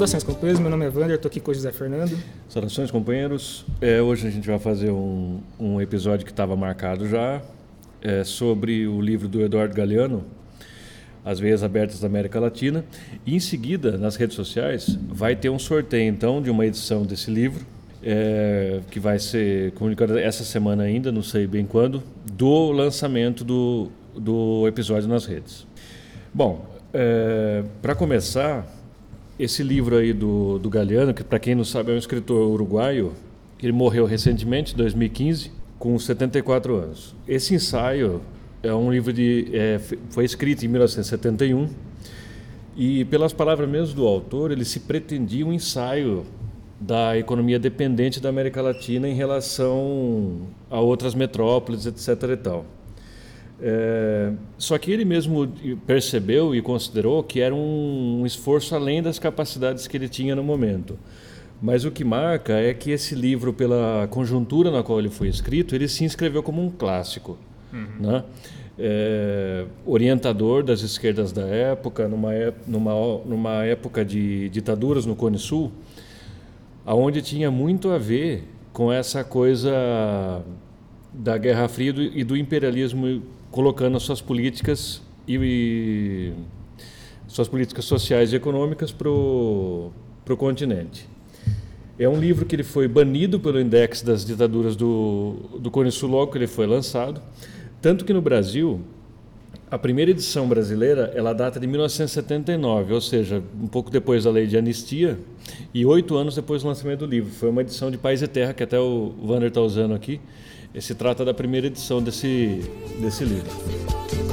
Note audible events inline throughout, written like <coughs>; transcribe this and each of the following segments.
Saudações, companheiros. Meu nome é Wander, estou aqui com o José Fernando. Saudações, companheiros. É, hoje a gente vai fazer um, um episódio que estava marcado já é, sobre o livro do Eduardo Galeano, As Veias Abertas da América Latina. E em seguida, nas redes sociais, vai ter um sorteio então de uma edição desse livro. É, que vai ser comunicado essa semana ainda, não sei bem quando, do lançamento do, do episódio nas redes. Bom, é, para começar, esse livro aí do, do Galeano, que para quem não sabe é um escritor uruguaio, ele morreu recentemente, em 2015, com 74 anos. Esse ensaio é um livro de é, foi escrito em 1971 e pelas palavras mesmo do autor, ele se pretendia um ensaio da economia dependente da América Latina em relação a outras metrópoles, etc. E tal. É, só que ele mesmo percebeu e considerou que era um, um, esforço além das capacidades que ele tinha no momento. Mas o que marca é que esse livro, pela conjuntura na qual ele foi escrito, ele se inscreveu como um clássico. Uhum. Né? É, orientador das esquerdas da época, numa, numa, numa época de ditaduras no Cone Sul, aonde tinha muito a ver com essa coisa da Guerra Fria e do imperialismo colocando as suas políticas e, e suas políticas sociais e econômicas para o continente. É um livro que ele foi banido pelo Index das Ditaduras do, do Cone Sul logo que ele foi lançado, tanto que no Brasil a primeira edição brasileira ela data de 1979, ou seja, um pouco depois da lei de anistia e oito anos depois do lançamento do livro. Foi uma edição de Paz e Terra que até o Wander está usando aqui. Esse trata da primeira edição desse, desse livro.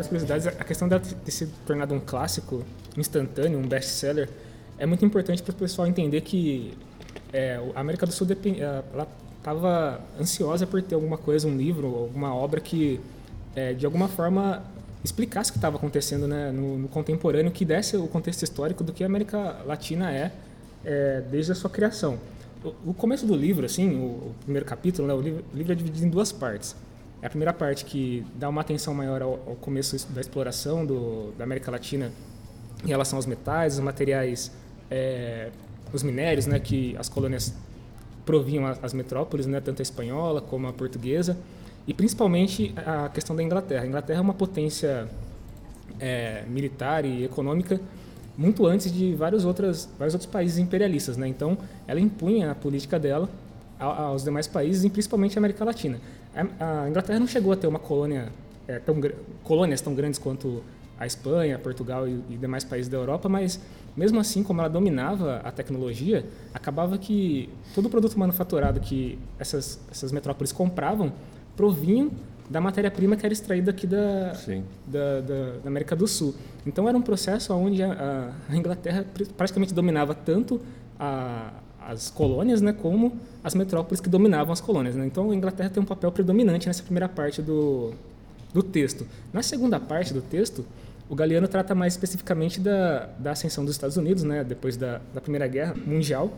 Várias curiosidades. A questão de se tornado um clássico instantâneo, um best-seller, é muito importante para o pessoal entender que é, a América do Sul ela estava ansiosa por ter alguma coisa, um livro, alguma obra que, é, de alguma forma, explicasse o que estava acontecendo né, no, no, contemporâneo, que desse o contexto histórico do que a América Latina é, é desde a sua criação. O, o, começo do livro, assim, o, o primeiro capítulo, né, o, livro, o, livro, é dividido em duas partes. É a primeira parte que dá uma atenção maior ao, ao começo da exploração do, da América Latina em relação aos metais, os materiais, é, os minérios, né, que as colônias provinham as metrópoles, né, tanto a espanhola como a portuguesa, e principalmente a questão da Inglaterra. A Inglaterra é uma potência é, militar e econômica muito antes de vários, outras, vários outros países imperialistas. Né? Então, ela impunha a política dela aos demais países, e principalmente a América Latina. A Inglaterra não chegou a ter uma colônia, é, tão, colônias tão grandes quanto a Espanha, Portugal e, e demais países da Europa, mas mesmo assim, como ela dominava a tecnologia, acabava que todo o produto manufaturado que essas, essas metrópoles compravam provinham da matéria-prima que era extraída aqui da, da, da, da, América do Sul. Então era um processo onde a, a Inglaterra praticamente dominava tanto a, as colônias, né, como as metrópoles que dominavam as colônias. Né? Então a Inglaterra tem um papel predominante nessa primeira parte do, do texto. Na segunda parte do texto, o Galeano trata mais especificamente da, da ascensão dos Estados Unidos, né, depois da, da Primeira Guerra Mundial,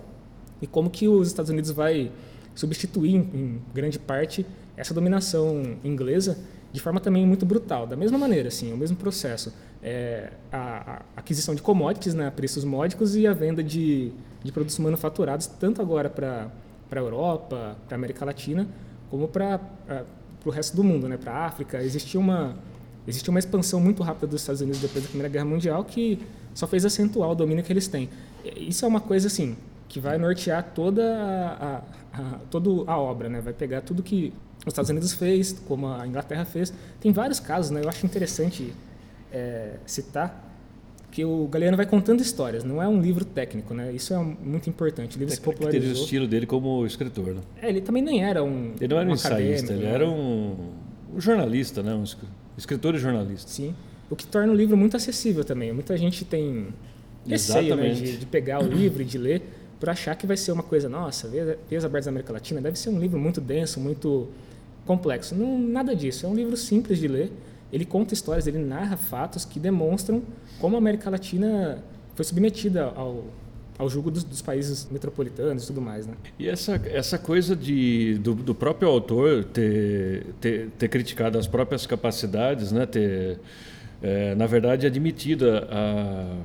e como que os Estados Unidos vai substituir, em, grande parte, essa dominação inglesa de forma também muito brutal. Da mesma maneira, assim, o mesmo processo. É, a, a, aquisição de commodities, né, preços módicos e a venda de, de produtos manufaturados, tanto agora para a Europa, para a América Latina, como para o resto do mundo, né, para a África. Existia uma Existe uma expansão muito rápida dos Estados Unidos depois da Primeira Guerra Mundial que só fez acentuar o domínio que eles têm. Isso é uma coisa assim que vai nortear toda a, a, a, toda a obra, né? Vai pegar tudo que os Estados Unidos fez, como a Inglaterra fez. Tem vários casos, né? Eu acho interessante é, citar que o Galeano vai contando histórias, não é um livro técnico, né? Isso é muito importante. O livro é se popularizou. Ele teve o estilo dele como escritor, né? É, ele também nem era um Ele não era um, um ensaísta, ele né? era um, um jornalista, né? Um Escritor e jornalista. Sim. O que torna o livro muito acessível também. Muita gente tem receio né, de, de, pegar o livro e de ler por achar que vai ser uma coisa, nossa, Veias Abertas da América Latina deve ser um livro muito denso, muito complexo. Não, nada disso. É um livro simples de ler. Ele conta histórias, ele narra fatos que demonstram como a América Latina foi submetida ao, ao jugo dos, dos, países metropolitanos e tudo mais. Né? E essa, essa coisa de, do, do próprio autor ter, ter, ter, criticado as próprias capacidades, né? ter, é, na verdade, admitido a,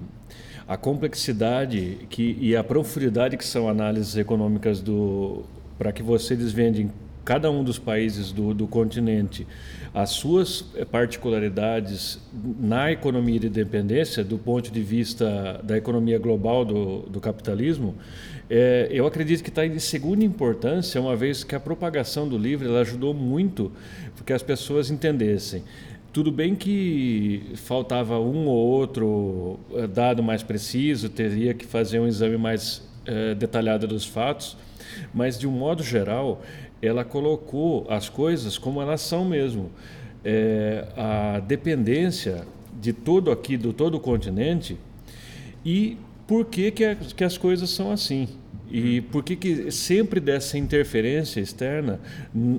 a complexidade que, e a profundidade que são análises econômicas do para que você desvende cada um dos países do, do continente as suas eh, particularidades na economia de dependência, do ponto de vista da economia global do, do capitalismo, é, eu acredito que está de segunda importância, uma vez que a propagação do livro ela ajudou muito porque as pessoas entendessem. Tudo bem que faltava um ou outro eh, dado mais preciso, teria que fazer um exame mais detalhado dos fatos, mas de um modo geral, ela colocou as coisas como elas são mesmo. É, a dependência de todo aqui, do todo o continente, e por que, que, que as coisas são assim. E por que, que sempre dessa interferência externa,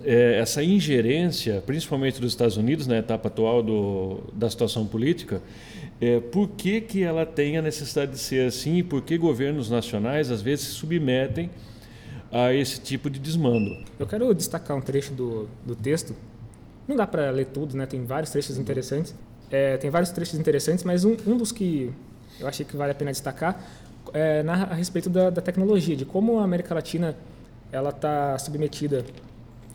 é, essa ingerência, principalmente dos Estados Unidos, na etapa atual do, da situação política, é, por que, que ela tem a necessidade de ser assim e por que governos nacionais às vezes se submetem a esse tipo de desmando. Eu quero destacar um trecho do, do texto. Não dá para ler tudo, né? Tem vários trechos interessantes. É, tem vários trechos interessantes, mas um, um dos que eu achei que vale a pena destacar é narra a respeito da, da tecnologia, de como a América Latina ela está submetida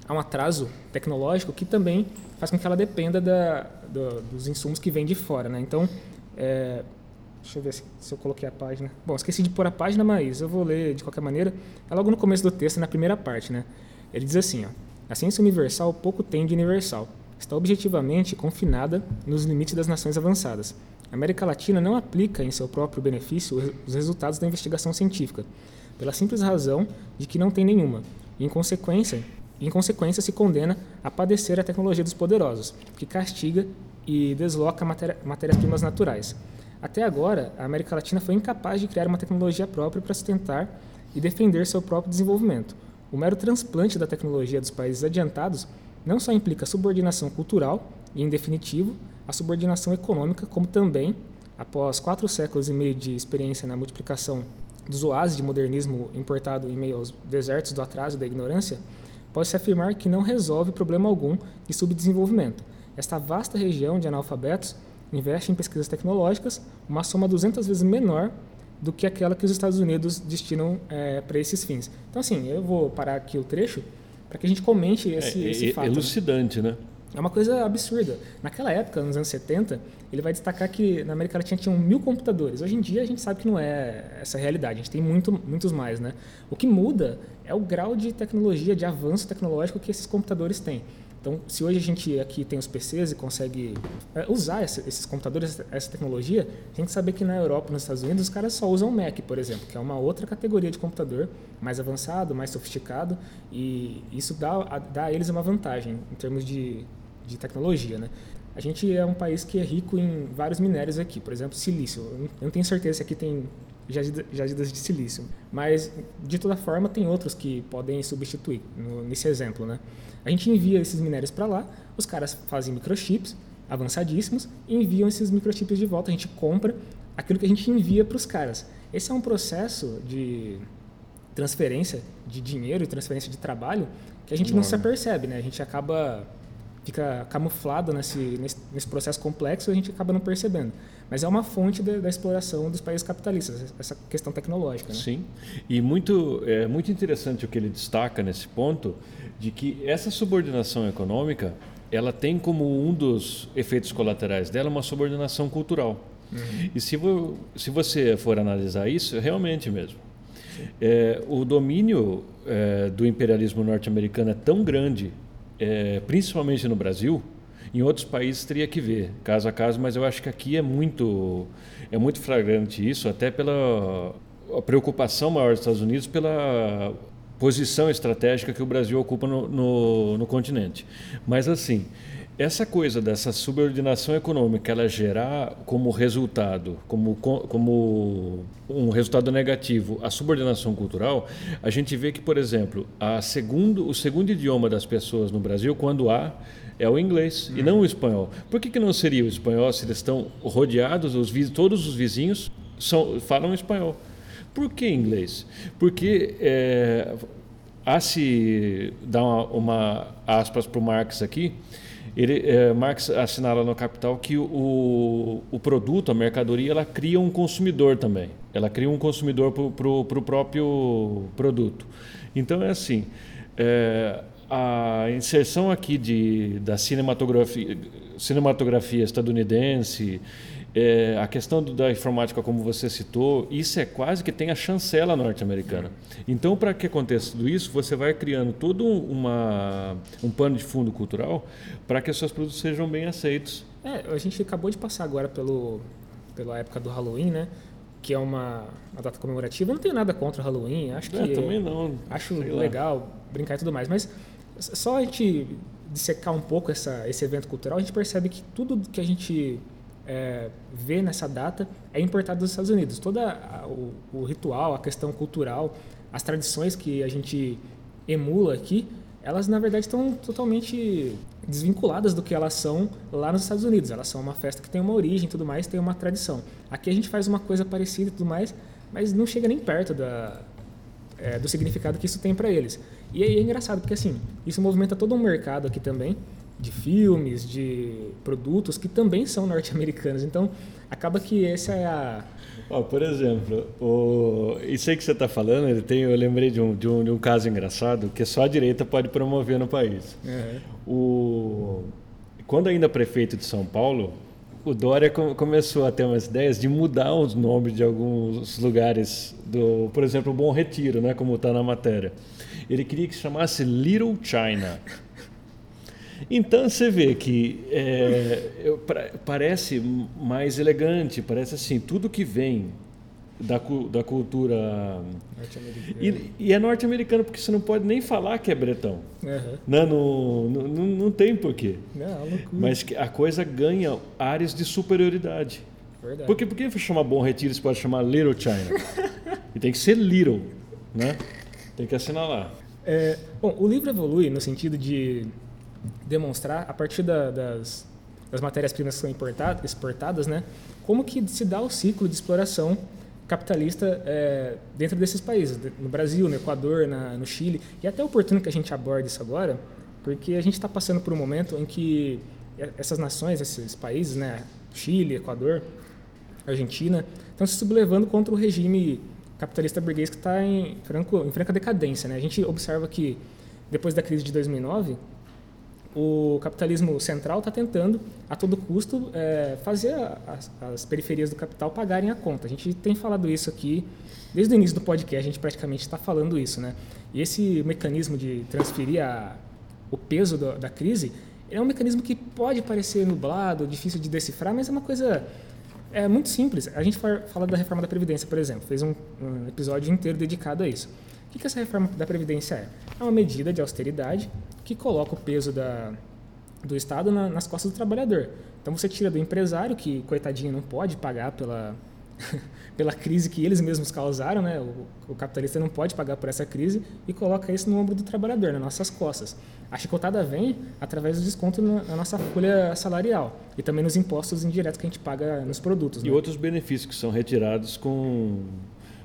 a um atraso tecnológico que também faz com que ela dependa da, do, dos insumos que vêm de fora, né? Então, é, Deixa eu ver se, se, eu coloquei a página. Bom, esqueci de pôr a página, mas eu vou ler de qualquer maneira. É logo no começo do texto, na primeira parte, né? Ele diz assim, ó, a ciência universal pouco tem de universal. Está objetivamente confinada nos limites das nações avançadas. A América Latina não aplica em seu próprio benefício os resultados da investigação científica, pela simples razão de que não tem nenhuma. E, em consequência, em consequência se condena a padecer a tecnologia dos poderosos, que castiga e desloca matérias-primas naturais. Até agora, a América Latina foi incapaz de criar uma tecnologia própria para sustentar e defender seu próprio desenvolvimento. O mero transplante da tecnologia dos países adiantados não só implica subordinação cultural e, em definitivo, a subordinação econômica, como também, após quatro séculos e meio de experiência na multiplicação dos oásis de modernismo importado em meio aos desertos do atraso e da ignorância, pode-se afirmar que não resolve problema algum de subdesenvolvimento. Esta vasta região de analfabetos investe em pesquisas tecnológicas uma soma 200 vezes menor do que aquela que os Estados Unidos destinam é, para esses fins. Então, assim, eu vou parar aqui o trecho para que a gente comente esse, é, esse é fato. Elucidante, né? É uma coisa absurda. Naquela época, nos anos 70, ele vai destacar que na América Latina tinham mil computadores. Hoje em dia a gente sabe que não é essa realidade, a gente tem muito, muitos mais. Né? O que muda é o grau de tecnologia, de avanço tecnológico que esses computadores têm. Então, se hoje a gente aqui tem os PCs e consegue é, usar esses computadores, essa tecnologia, a gente sabe que na Europa, nos Estados Unidos, os caras só usam Mac, por exemplo, que é uma outra categoria de computador mais avançado, mais sofisticado, e isso dá, dá a eles uma vantagem em termos de, de tecnologia, né? A gente é um país que é rico em vários minérios aqui, por exemplo, silício. Eu não tenho certeza se aqui tem jazidas de silício, mas de toda forma tem outros que podem substituir no, nesse exemplo, né? A gente envia esses minérios para lá, os caras fazem microchips avançadíssimos e enviam esses microchips de volta. A gente compra aquilo que a gente envia para os caras. Esse é um processo de transferência de dinheiro e transferência de trabalho que a gente não se apercebe, né? A gente acaba fica camuflado nesse, nesse, nesse, processo complexo e a gente acaba não percebendo. Mas é uma fonte da, da exploração dos países capitalistas, essa questão tecnológica. Né? Sim, e muito, é muito interessante o que ele destaca nesse ponto, de que essa subordinação econômica ela tem como um dos efeitos colaterais dela uma subordinação cultural. Uhum. E se, vo, se você for analisar isso, realmente mesmo. É, o domínio é, do imperialismo norte-americano é tão grande é, principalmente no Brasil, em outros países teria que ver, caso a caso, mas eu acho que aqui é muito, é muito flagrante isso, até pela preocupação maior dos Estados Unidos pela posição estratégica que o Brasil ocupa no, no, no continente. Mas assim, essa coisa dessa subordinação econômica, ela gerar como resultado, como, como um resultado negativo, a subordinação cultural, a gente vê que, por exemplo, a segundo, o segundo idioma das pessoas no Brasil, quando há, é o inglês e não o espanhol. Por que, que não seria o espanhol se eles estão rodeados, os, todos os vizinhos são, falam espanhol? Por que inglês? Porque é, a se dar uma, uma aspas para o Marx aqui, ele, é, Marx assinala no Capital que o, o produto, a mercadoria, ela cria um consumidor também. Ela cria um consumidor para o próprio produto. Então é assim, é, a inserção aqui de, da cinematografia, cinematografia estadunidense, é, a questão do, da informática, como você citou, isso é quase que tem a chancela norte-americana. Então, para que aconteça tudo isso, você vai criando todo uma, um pano de fundo cultural para que os seus produtos sejam bem aceitos. É, a gente acabou de passar agora pelo, pela época do Halloween, né? Que é uma, uma data comemorativa. Eu não tenho nada contra o Halloween. Acho que. É, também não. Acho legal brincar e tudo mais. Mas só a gente dissecar um pouco essa, esse evento cultural, a gente percebe que tudo que a gente é, vê nessa data é importado dos Estados Unidos. Todo o, o, ritual, a questão cultural, as tradições que a gente emula aqui, elas na verdade estão totalmente desvinculadas do que elas são lá nos Estados Unidos. Elas são uma festa que tem uma origem tudo mais, tem uma tradição. Aqui a gente faz uma coisa parecida e tudo mais, mas não chega nem perto da, é, do significado que isso tem para eles. E aí é engraçado, porque assim, isso movimenta todo um mercado aqui também, de filmes, de produtos que também são norte-americanos. Então, acaba que essa é a... Oh, por exemplo, o... isso aí que você está falando, ele tem, eu lembrei de um, de, um, de um caso engraçado que só a direita pode promover no país. Uhum. O... Quando ainda prefeito de São Paulo, o Dória começou a ter umas ideias de mudar os nomes de alguns lugares, do, por exemplo, o Bom Retiro, né, como está na matéria. Ele queria que se chamasse Little China. Então você vê que é, eu, pra, parece mais elegante, parece assim, tudo que vem da, da cultura. E, e, é norte-americano, porque você não pode nem falar que é bretão. Uhum. Não, não, não, não tem porquê. Não, é Mas a coisa ganha áreas de superioridade. Verdade. Porque por que chamar Bom Retiro você pode chamar Little China? e tem que ser Little, né? Tem que assinalar. É, bom, o livro evolui no sentido de demonstrar, a partir da, das, das matérias-primas que são importadas, exportadas, né, como que se dá o ciclo de exploração capitalista é, dentro desses países, no Brasil, no Equador, na, no Chile. E é até oportuno que a gente aborde isso agora, porque a gente está passando por um momento em que essas nações, esses países, né, Chile, Equador, Argentina, estão se sublevando contra o regime capitalista burguês que está em, em franca decadência. Né? A gente observa que depois da crise de 2009, o capitalismo central está tentando, a todo custo, é, fazer as, as, periferias do capital pagarem a conta. A gente tem falado isso aqui desde o início do podcast, a gente praticamente está falando isso. Né? E esse mecanismo de transferir a, o peso do, da crise é um mecanismo que pode parecer nublado, difícil de decifrar, mas é uma coisa é muito simples. A gente fala da reforma da Previdência, por exemplo, fez um, um episódio inteiro dedicado a isso. O que essa reforma da Previdência é? É uma medida de austeridade que coloca o peso da, do Estado na, nas costas do trabalhador. Então você tira do empresário, que coitadinho não pode pagar pela, <laughs> pela crise que eles mesmos causaram, né? O, o, capitalista não pode pagar por essa crise e coloca isso no ombro do trabalhador, nas nossas costas. A chicotada vem através do desconto na, nossa folha salarial e também nos impostos indiretos que a gente paga nos produtos. E né? outros benefícios que são retirados com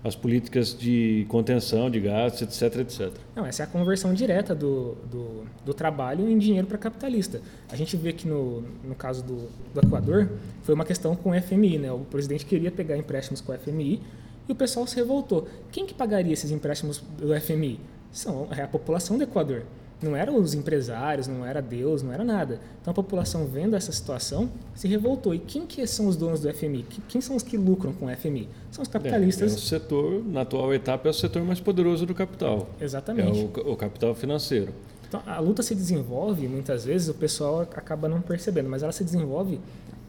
as políticas de contenção de gastos, etc, etc. Não, essa é a conversão direta do, do, do trabalho em dinheiro para capitalista. A gente vê que no, no caso do, do Equador foi uma questão com o FMI, né? O presidente queria pegar empréstimos com o FMI e o pessoal se revoltou. Quem que pagaria esses empréstimos do FMI? São é a população do Equador não eram os empresários, não era Deus, não era nada. Então a população vendo essa situação se revoltou. E quem que são os donos do FMI? Quem são os que lucram com o FMI? São os capitalistas. É, é o setor, na atual etapa, é o setor mais poderoso do capital. Exatamente. É o, o capital financeiro. Então a luta se desenvolve, muitas vezes o pessoal acaba não percebendo, mas ela se desenvolve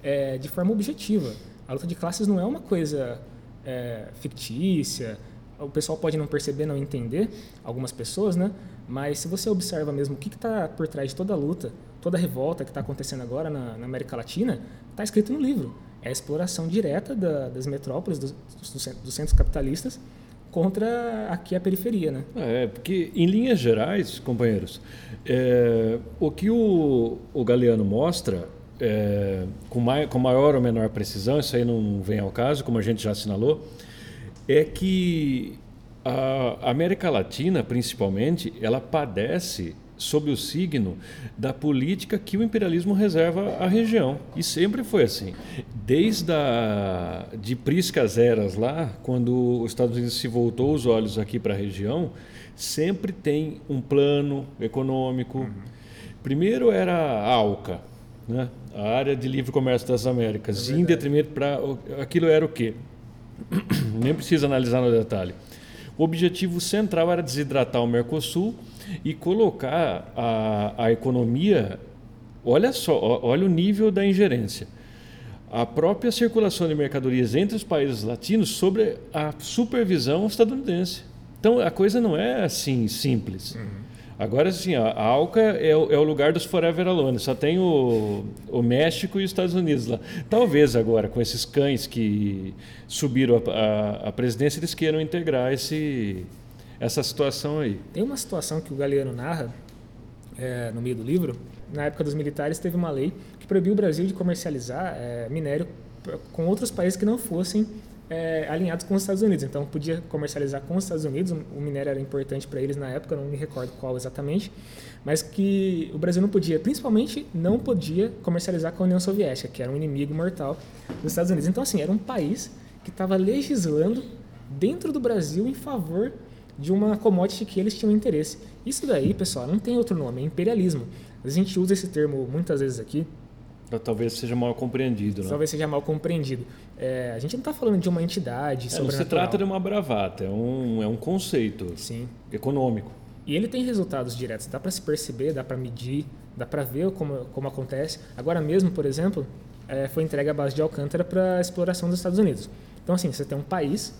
é, de forma objetiva. A luta de classes não é uma coisa é, fictícia, o pessoal pode não perceber, não entender, algumas pessoas, né? Mas se você observa mesmo o que está por trás de toda a luta, toda a revolta que está acontecendo agora na, na América Latina, está escrito no livro. É a exploração direta da, das metrópoles, dos, dos, centros capitalistas, contra aqui a periferia, né? É, porque em linhas gerais, companheiros, é, o que o, o Galeano mostra, é, com, mai, com maior ou menor precisão, isso aí não vem ao caso, como a gente já assinalou, é que a América Latina, principalmente, ela padece sob o signo da política que o imperialismo reserva à região. E sempre foi assim. Desde a, de priscas eras lá, quando os Estados Unidos se voltou os olhos aqui para a região, sempre tem um plano econômico. Uhum. Primeiro era a ALCA, né? a área de livre comércio das Américas, é em detrimento para aquilo era o quê? <coughs> Nem precisa analisar no detalhe. O objetivo central era desidratar o Mercosul e colocar a, a economia. Olha só, olha o nível da ingerência. A própria circulação de mercadorias entre os países latinos sobre a supervisão estadunidense. Então a coisa não é assim simples. Uhum. Agora sim, a Alca é o, é o, lugar dos Forever Alone, só tem o, o, México e os Estados Unidos lá. Talvez agora, com esses cães que subiram a, a, a presidência, eles queiram integrar esse, essa situação aí. Tem uma situação que o Galeano narra é, no meio do livro. Na época dos militares, teve uma lei que proibiu o Brasil de comercializar é, minério com outros países que não fossem é, alinhados com os Estados Unidos. Então, podia comercializar com os Estados Unidos. O minério era importante para eles na época, não me recordo qual exatamente. Mas que o Brasil não podia, principalmente, não podia comercializar com a União Soviética, que era um inimigo mortal dos Estados Unidos. Então, assim, era um país que estava legislando dentro do Brasil em favor de uma commodity que eles tinham interesse. Isso daí, pessoal, não tem outro nome, é imperialismo. A gente usa esse termo muitas vezes aqui. Talvez seja mal compreendido. Né? Talvez seja mal compreendido. É, a gente não está falando de uma entidade é, Não se trata de uma bravata, é um, é um conceito Sim. econômico. E ele tem resultados diretos, dá para se perceber, dá para medir, dá para ver como, como acontece. Agora mesmo, por exemplo, é, foi entregue a base de Alcântara para a exploração dos Estados Unidos. Então, assim, você tem um país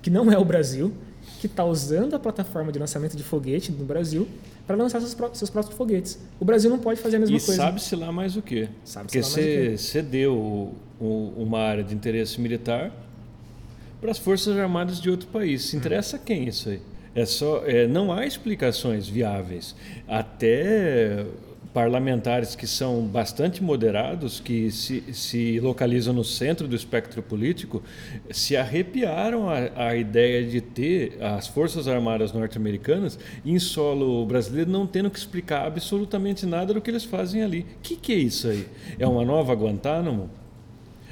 que não é o Brasil, que está usando a plataforma de lançamento de foguete no Brasil para lançar seus, seus, próprios foguetes. O Brasil não pode fazer a mesma e coisa. E sabe-se lá mais o quê? Porque você cedeu uma área de interesse militar para as forças armadas de outro país. Se interessa hum. quem isso aí? É só, é, não há explicações viáveis. Até parlamentares que são bastante moderados, que se, se localizam no centro do espectro político, se arrepiaram a, a ideia de ter as Forças Armadas norte-americanas em solo brasileiro, não tendo que explicar absolutamente nada do que eles fazem ali. O que, que é isso aí? É uma nova Guantánamo?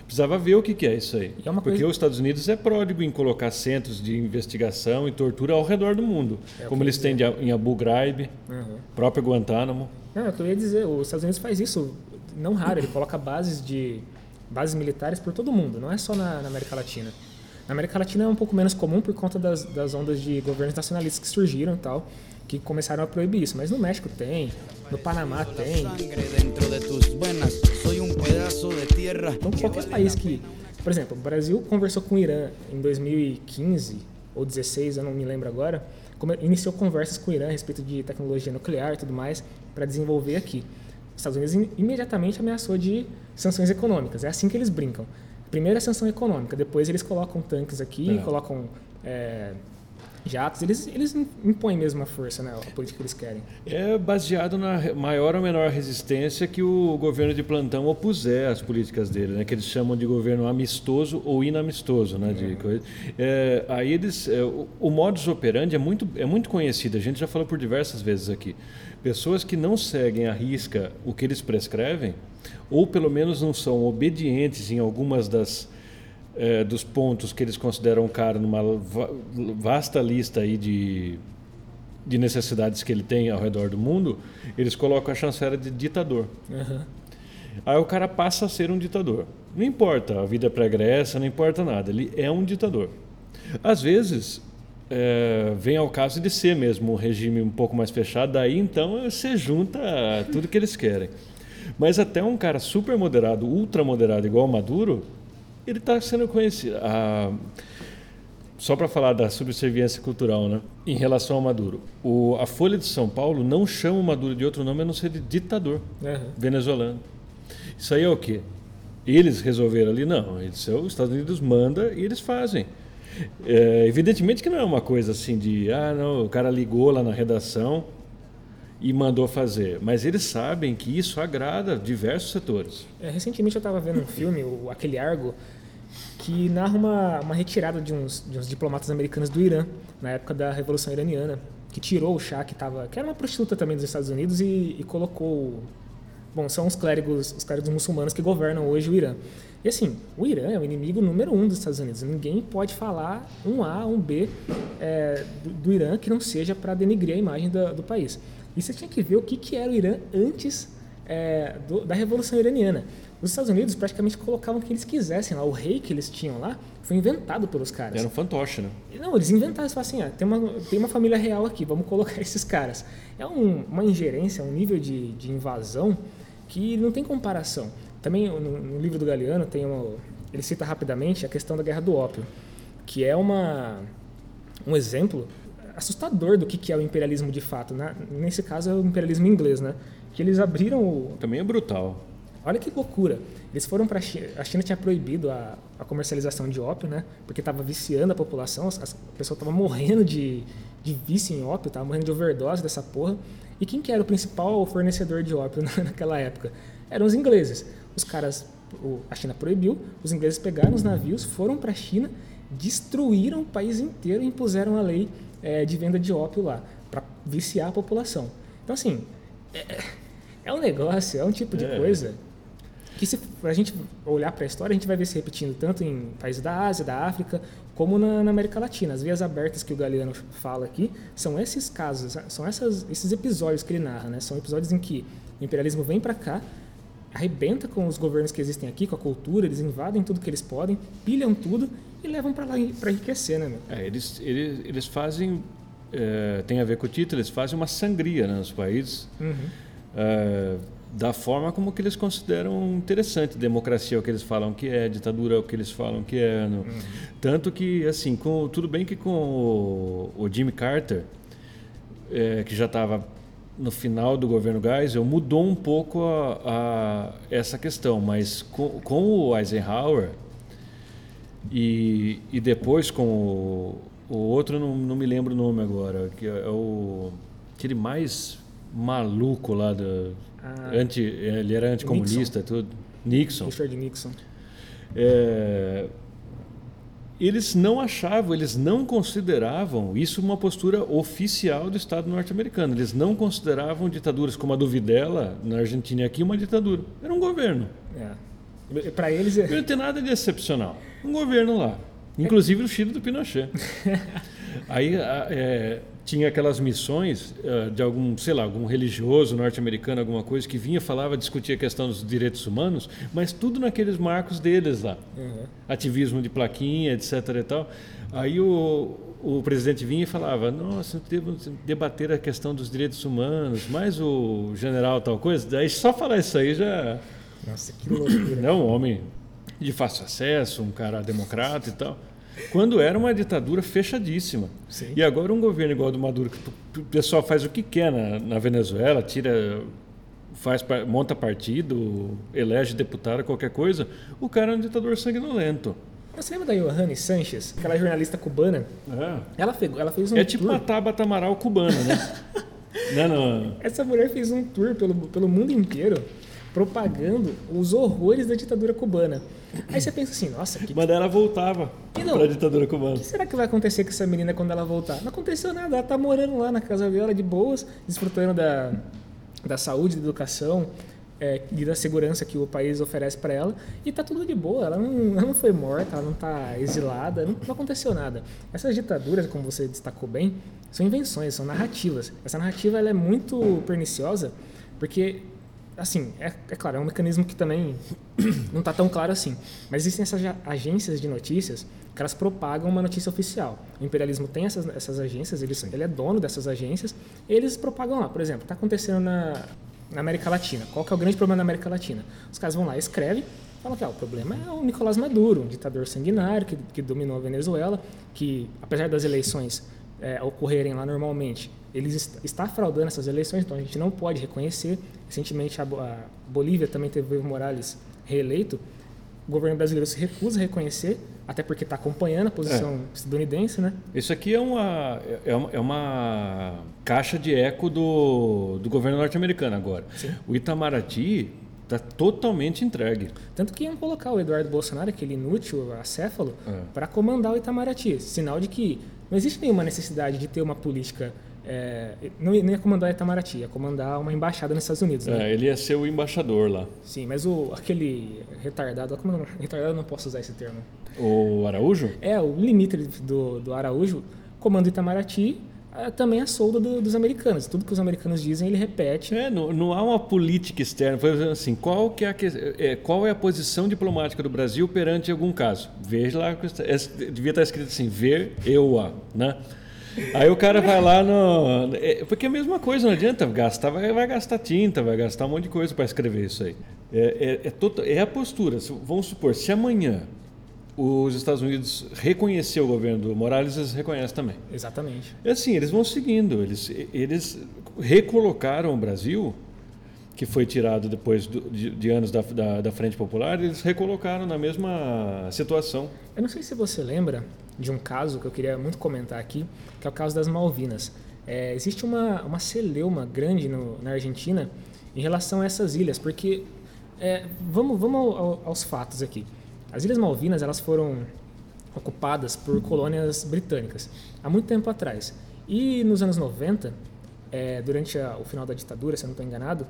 Precisava ver o que, que é isso aí. É Porque os Estados Unidos é pródigo em colocar centros de investigação e tortura ao redor do mundo. É como eles têm em Abu Ghraib, uhum. próprio Guantánamo. Não, é o que eu ia dizer. Os Estados Unidos faz isso não raro. Ele coloca bases de bases militares por todo mundo. Não é só na, na América Latina. Na América Latina é um pouco menos comum por conta das, das ondas de governos nacionalistas que surgiram e tal que começaram a proibir isso. Mas no México tem, no Panamá tem. Então qualquer país que, por exemplo, o Brasil conversou com o Irã em 2015 ou 16, eu não me lembro agora, iniciou conversas com o Irã a respeito de tecnologia nuclear e tudo mais para desenvolver aqui. Os Estados Unidos imediatamente ameaçou de sanções econômicas. É assim que eles brincam. Primeiro é sanção econômica, depois eles colocam tanques aqui, é. colocam é, jatos, eles, eles impõem mesmo a força, né, a política que eles querem. É baseado na maior ou menor resistência que o governo de plantão opuser às políticas dele, né, que eles chamam de governo amistoso ou inamistoso. Né, de uhum. coisa. É, aí eles, é, o, o modus operandi é muito, é muito conhecido, a gente já falou por diversas vezes aqui. Pessoas que não seguem à risca o que eles prescrevem, ou pelo menos não são obedientes em algumas das é, dos pontos que eles consideram caro numa vasta lista aí de, de necessidades que ele tem ao redor do mundo, eles colocam a chancela de ditador. Uhum. Aí o cara passa a ser um ditador. Não importa a vida pregressa, não importa nada, ele é um ditador. Às vezes, é, vem ao caso de ser mesmo um regime um pouco mais fechado, daí então você junta tudo que eles querem. Mas até um cara super moderado, ultra moderado, igual o Maduro, ele está sendo conhecido. Ah, só para falar da subserviência cultural, né? Em relação ao Maduro, o, a Folha de São Paulo não chama o Maduro de outro nome a não ser de ditador uhum. venezuelano. Isso aí é o quê? Eles resolveram ali? Não, eles, os Estados Unidos manda e eles fazem. É, evidentemente que não é uma coisa assim de, ah, não, o cara ligou lá na redação e mandou fazer, mas eles sabem que isso agrada diversos setores. É, recentemente eu estava vendo um filme, o, aquele Argo, que narra uma, uma retirada de uns, de uns diplomatas americanos do Irã, na época da Revolução Iraniana, que tirou o chá que tava, que era uma prostituta também dos Estados Unidos e, e colocou bom são os clérigos os clérigos muçulmanos que governam hoje o Irã. E assim o Irã é o inimigo número um dos Estados Unidos. Ninguém pode falar um A um B é, do, do, Irã que não seja para denigrir a imagem do, do, país. E você tinha que ver o que, que era o Irã antes é, do, da revolução iraniana os Estados Unidos praticamente colocavam o que eles quisessem lá. O rei que eles tinham lá foi inventado pelos caras. Era um fantoche, né? Não, eles inventaram. Eles falaram assim, ah, tem, uma, tem uma família real aqui, vamos colocar <laughs> esses caras. É um, uma ingerência, um nível de, de invasão que não tem comparação. Também no, no livro do Galeano tem uma, ele cita rapidamente a questão da Guerra do Ópio, que é uma, um exemplo assustador do que é o imperialismo de fato. Né? Nesse caso é o imperialismo inglês, né? Que eles abriram o... Também é brutal. Olha que loucura. Eles foram para a China. A China tinha proibido a, a comercialização de ópio, né? Porque estava viciando a população. As, a pessoa estava morrendo de, de vício em ópio, estava morrendo de overdose dessa porra. E quem que era o principal fornecedor de ópio <laughs> naquela época? Eram os ingleses. Os caras, a China proibiu, os ingleses pegaram os navios, foram para a China, destruíram o país inteiro e impuseram a lei é, de venda de ópio lá, para viciar a população. Então, assim, é, é um negócio, é um tipo de é. coisa que se a gente olhar para a história, a gente vai ver se repetindo tanto em países da Ásia, da África, como na, na, América Latina. As vias abertas que o Galeano fala aqui são esses casos, são essas, esses episódios que ele narra, né? São episódios em que o imperialismo vem para cá, arrebenta com os governos que existem aqui, com a cultura, eles invadem tudo que eles podem, pilham tudo e levam para lá para enriquecer, né? Meu? É, eles, eles, eles fazem, é, tem a ver com o título, eles fazem uma sangria né, nos países. Uhum. É, da forma como que eles consideram interessante. Democracia é o que eles falam que é, ditadura é o que eles falam que é. Uhum. Tanto que, assim, com, tudo bem que com o, o Jimmy Carter, é, que já estava no final do governo Geisel, mudou um pouco a, a essa questão, mas com, com, o Eisenhower e, e depois com o, o outro, não, não me lembro o nome agora, que é o aquele mais maluco lá do ah, anti, ele era anticomunista, Nixon. tudo. Nixon. Richard Nixon. É, eles não achavam, eles não consideravam isso uma postura oficial do Estado norte-americano. Eles não consideravam ditaduras como a do Videla na Argentina e aqui uma ditadura. Era um governo. É. Para eles é... Não tem nada de excepcional. Um governo lá. Inclusive o Chile do Pinochet. <laughs> Aí é, tinha aquelas missões uh, de algum, sei lá, algum religioso norte-americano, alguma coisa, que vinha, falava, discutia a questão dos direitos humanos, mas tudo naqueles marcos deles lá. Uhum. Ativismo de plaquinha, etc. e tal. Aí o, o presidente vinha e falava, nossa, temos que debater a questão dos direitos humanos, mais o general tal coisa. Daí só falar isso aí já... Nossa, que loucura. Não, um homem de fácil acesso, um cara democrata e tal. Quando era uma ditadura fechadíssima. Sim. E agora um governo igual ao do Maduro, que o pessoal faz o que quer na, na Venezuela, tira faz monta partido, elege deputado, qualquer coisa, o cara é um ditador sanguinolento. Você lembra da Johanne Sanches, aquela jornalista cubana? É. Ela, fez, ela fez um É tipo tour. uma Tabata Amaral cubana, né? <laughs> não, não. Essa mulher fez um tour pelo, pelo mundo inteiro propagando os horrores da ditadura cubana. Aí você pensa assim, nossa, que. Mas ela voltava para a ditadura cubana. O que será que vai acontecer com essa menina quando ela voltar? Não aconteceu nada, ela tá morando lá na casa dela de boas, desfrutando da, da saúde, da educação é, e da segurança que o país oferece para ela e tá tudo de boa. Ela não, ela não foi morta, ela não tá exilada, não, não aconteceu nada. Essas ditaduras, como você destacou bem, são invenções, são narrativas. Essa narrativa ela é muito perniciosa porque assim, é, é, claro, é um mecanismo que também <clears throat> não está tão claro assim. Mas existem essas agências de notícias que elas propagam uma notícia oficial. O imperialismo tem essas, essas agências, ele, ele é dono dessas agências, e eles propagam lá. Por exemplo, está acontecendo na, na América Latina. Qual que é o grande problema na América Latina? Os caras vão lá, escrevem, falam que ah, o problema é o Nicolás Maduro, um ditador sanguinário que, que dominou a Venezuela, que apesar das eleições é, ocorrerem lá normalmente, ele está fraudando essas eleições, então a gente não pode reconhecer. Recentemente, a, Bolívia também teve Evo Morales reeleito. O governo brasileiro se recusa a reconhecer, até porque está acompanhando a posição é. estadunidense, né? Isso aqui é uma, é uma, é uma caixa de eco do, do governo norte-americano agora. Sim. O Itamaraty Está totalmente entregue. Tanto que iam colocar o Eduardo Bolsonaro, aquele inútil, acéfalo, é. para comandar o Itamaraty. Sinal de que não existe nenhuma necessidade de ter uma política. É, não, ia comandar o Itamaraty, ia comandar uma embaixada nos Estados Unidos. Né? É, ele ia ser o embaixador lá. Sim, mas o, aquele retardado, como não, retardado não posso usar esse termo. O Araújo? É, o limite do, do Araújo comanda o Itamaraty é, também a solda do, dos americanos. Tudo que os americanos dizem, ele repete. É, não, não há uma política externa. Por exemplo, assim, qual, que é, a, é, qual é a posição diplomática do Brasil perante algum caso? Veja lá, é, devia estar escrito assim, ver eu a, né? Aí o cara vai lá no. É, porque é a mesma coisa, não adianta gastar, vai, vai gastar tinta, vai gastar um monte de coisa para escrever isso aí. É, é, é, total, é a postura. Vamos supor, se amanhã os Estados Unidos reconheceu o governo do Morales, eles reconhecem também. Exatamente. É assim, eles vão seguindo. Eles, eles recolocaram o Brasil, que foi tirado depois do, de, de, anos da, da, da, Frente Popular, eles recolocaram na mesma situação. Eu não sei se você lembra de um caso que eu queria muito comentar aqui, que é o caso das Malvinas. É, existe uma, uma celeuma grande no, na Argentina em relação a essas ilhas, porque é, vamos, vamos aos fatos aqui. As Ilhas Malvinas elas foram ocupadas por colônias britânicas há muito tempo atrás. E nos anos 90, é, durante a, o final da ditadura, se eu não estou enganado,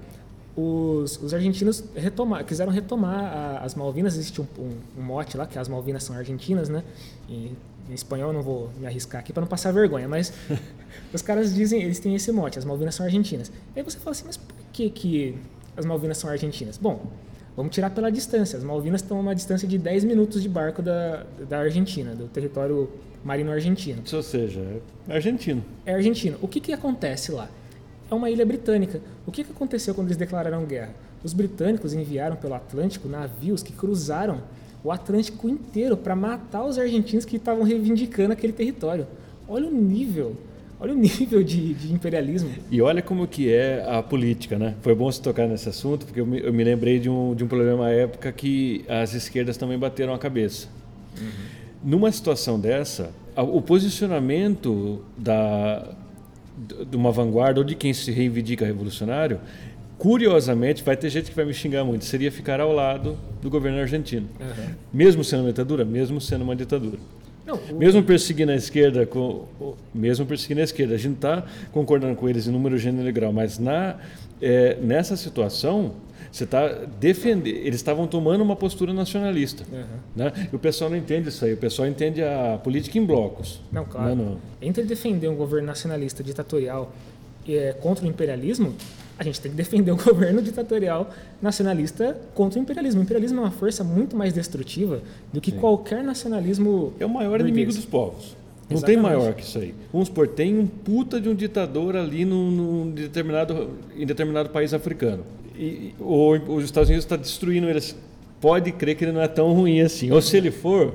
os, os argentinos retomar, quiseram retomar a, as Malvinas. Existe um, um, um, mote lá, que as Malvinas são argentinas, né? Em, em espanhol eu não vou me arriscar aqui para não passar vergonha, mas <laughs> os caras dizem, eles têm esse mote, as Malvinas são argentinas. E aí você fala assim, mas por que, que as Malvinas são argentinas? Bom, Vamos tirar pela distância. As Malvinas estão a uma distância de 10 minutos de barco da, da Argentina, do território marino argentino. Ou seja, é argentino. É argentino. O que, que acontece lá? É uma ilha britânica. O que, que aconteceu quando eles declararam guerra? Os britânicos enviaram pelo Atlântico navios que cruzaram o Atlântico inteiro para matar os argentinos que estavam reivindicando aquele território. Olha o nível Olha o <laughs> nível de, de, imperialismo. E olha como que é a política, né? Foi bom se tocar nesse assunto, porque eu me, eu me lembrei de um, de um problema à época que as esquerdas também bateram a cabeça. Uhum. Numa situação dessa, o posicionamento da, de uma vanguarda ou de quem se reivindica revolucionário, curiosamente, vai ter gente que vai me xingar muito, seria ficar ao lado do governo argentino. Uhum. Mesmo sendo uma ditadura, mesmo sendo uma ditadura. Não, o... Mesmo perseguindo a esquerda, com, mesmo perseguindo a esquerda, a gente está concordando com eles em número, gênero e grau, mas na, é, nessa situação, você está defendendo. Eles estavam tomando uma postura nacionalista. Uhum. Né? E o pessoal não entende isso aí. O pessoal entende a política em blocos. Não, claro. Não, não. Entre defender um governo nacionalista ditatorial é, contra o imperialismo, a gente tem que defender o <laughs> governo ditatorial nacionalista contra o imperialismo. O imperialismo é uma força muito mais destrutiva do que Sim. qualquer nacionalismo. É o maior burguês. inimigo dos povos. Não Exatamente. tem maior que isso aí. Vamos supor, tem um puta de um ditador ali num, num determinado, em determinado país africano. E, ou os Estados Unidos está destruindo eles. Pode crer que ele não é tão ruim assim. Ou se ele for,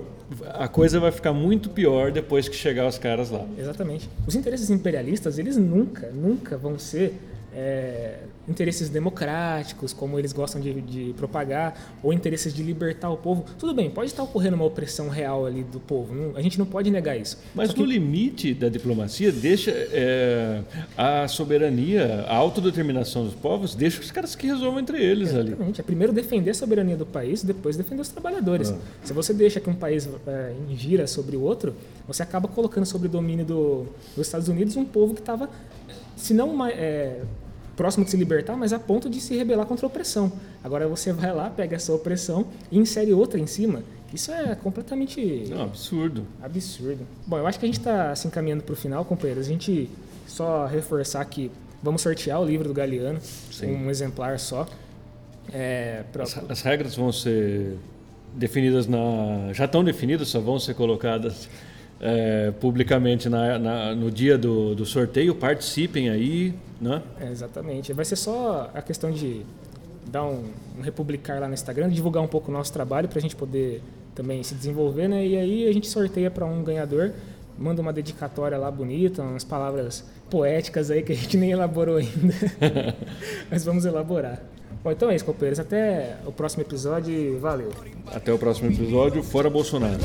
a coisa vai ficar muito pior depois que chegar os caras lá. Exatamente. Os interesses imperialistas, eles nunca, nunca vão ser é, interesses democráticos, como eles gostam de, de, propagar, ou interesses de libertar o povo. Tudo bem, pode estar ocorrendo uma opressão real ali do povo, não, a gente não pode negar isso. Mas que... no limite da diplomacia, deixa é, a soberania, a autodeterminação dos povos, deixa os caras que resolvam entre eles Exatamente. ali. É primeiro defender a soberania do país, depois defender os trabalhadores. Ah. Se você deixa que um país é, ingira sobre o outro, você acaba colocando sobre o domínio do, dos Estados Unidos um povo que estava, se não é, próximo de se libertar, mas a ponto de se rebelar contra a opressão. Agora você vai lá, pega essa opressão e insere outra em cima. Isso é completamente. Não, absurdo. Absurdo. Bom, eu acho que a gente está se encaminhando para o final, companheiros. A gente só reforçar que vamos sortear o livro do Galeano, Sim. um exemplar só. É, pra... as, as regras vão ser definidas na. Já estão definidas, só vão ser colocadas é, publicamente na, na, no dia do, do, sorteio, participem aí, né? É, exatamente. Vai ser só a questão de dar um, um republicar lá no Instagram, divulgar um pouco o nosso trabalho para a gente poder também se desenvolver, né? E aí a gente sorteia para um ganhador, manda uma dedicatória lá bonita, umas palavras poéticas aí que a gente nem elaborou ainda, <laughs> mas vamos elaborar. Bom, então é isso, companheiros. Até o próximo episódio. Valeu. Até o próximo episódio. Fora Bolsonaro.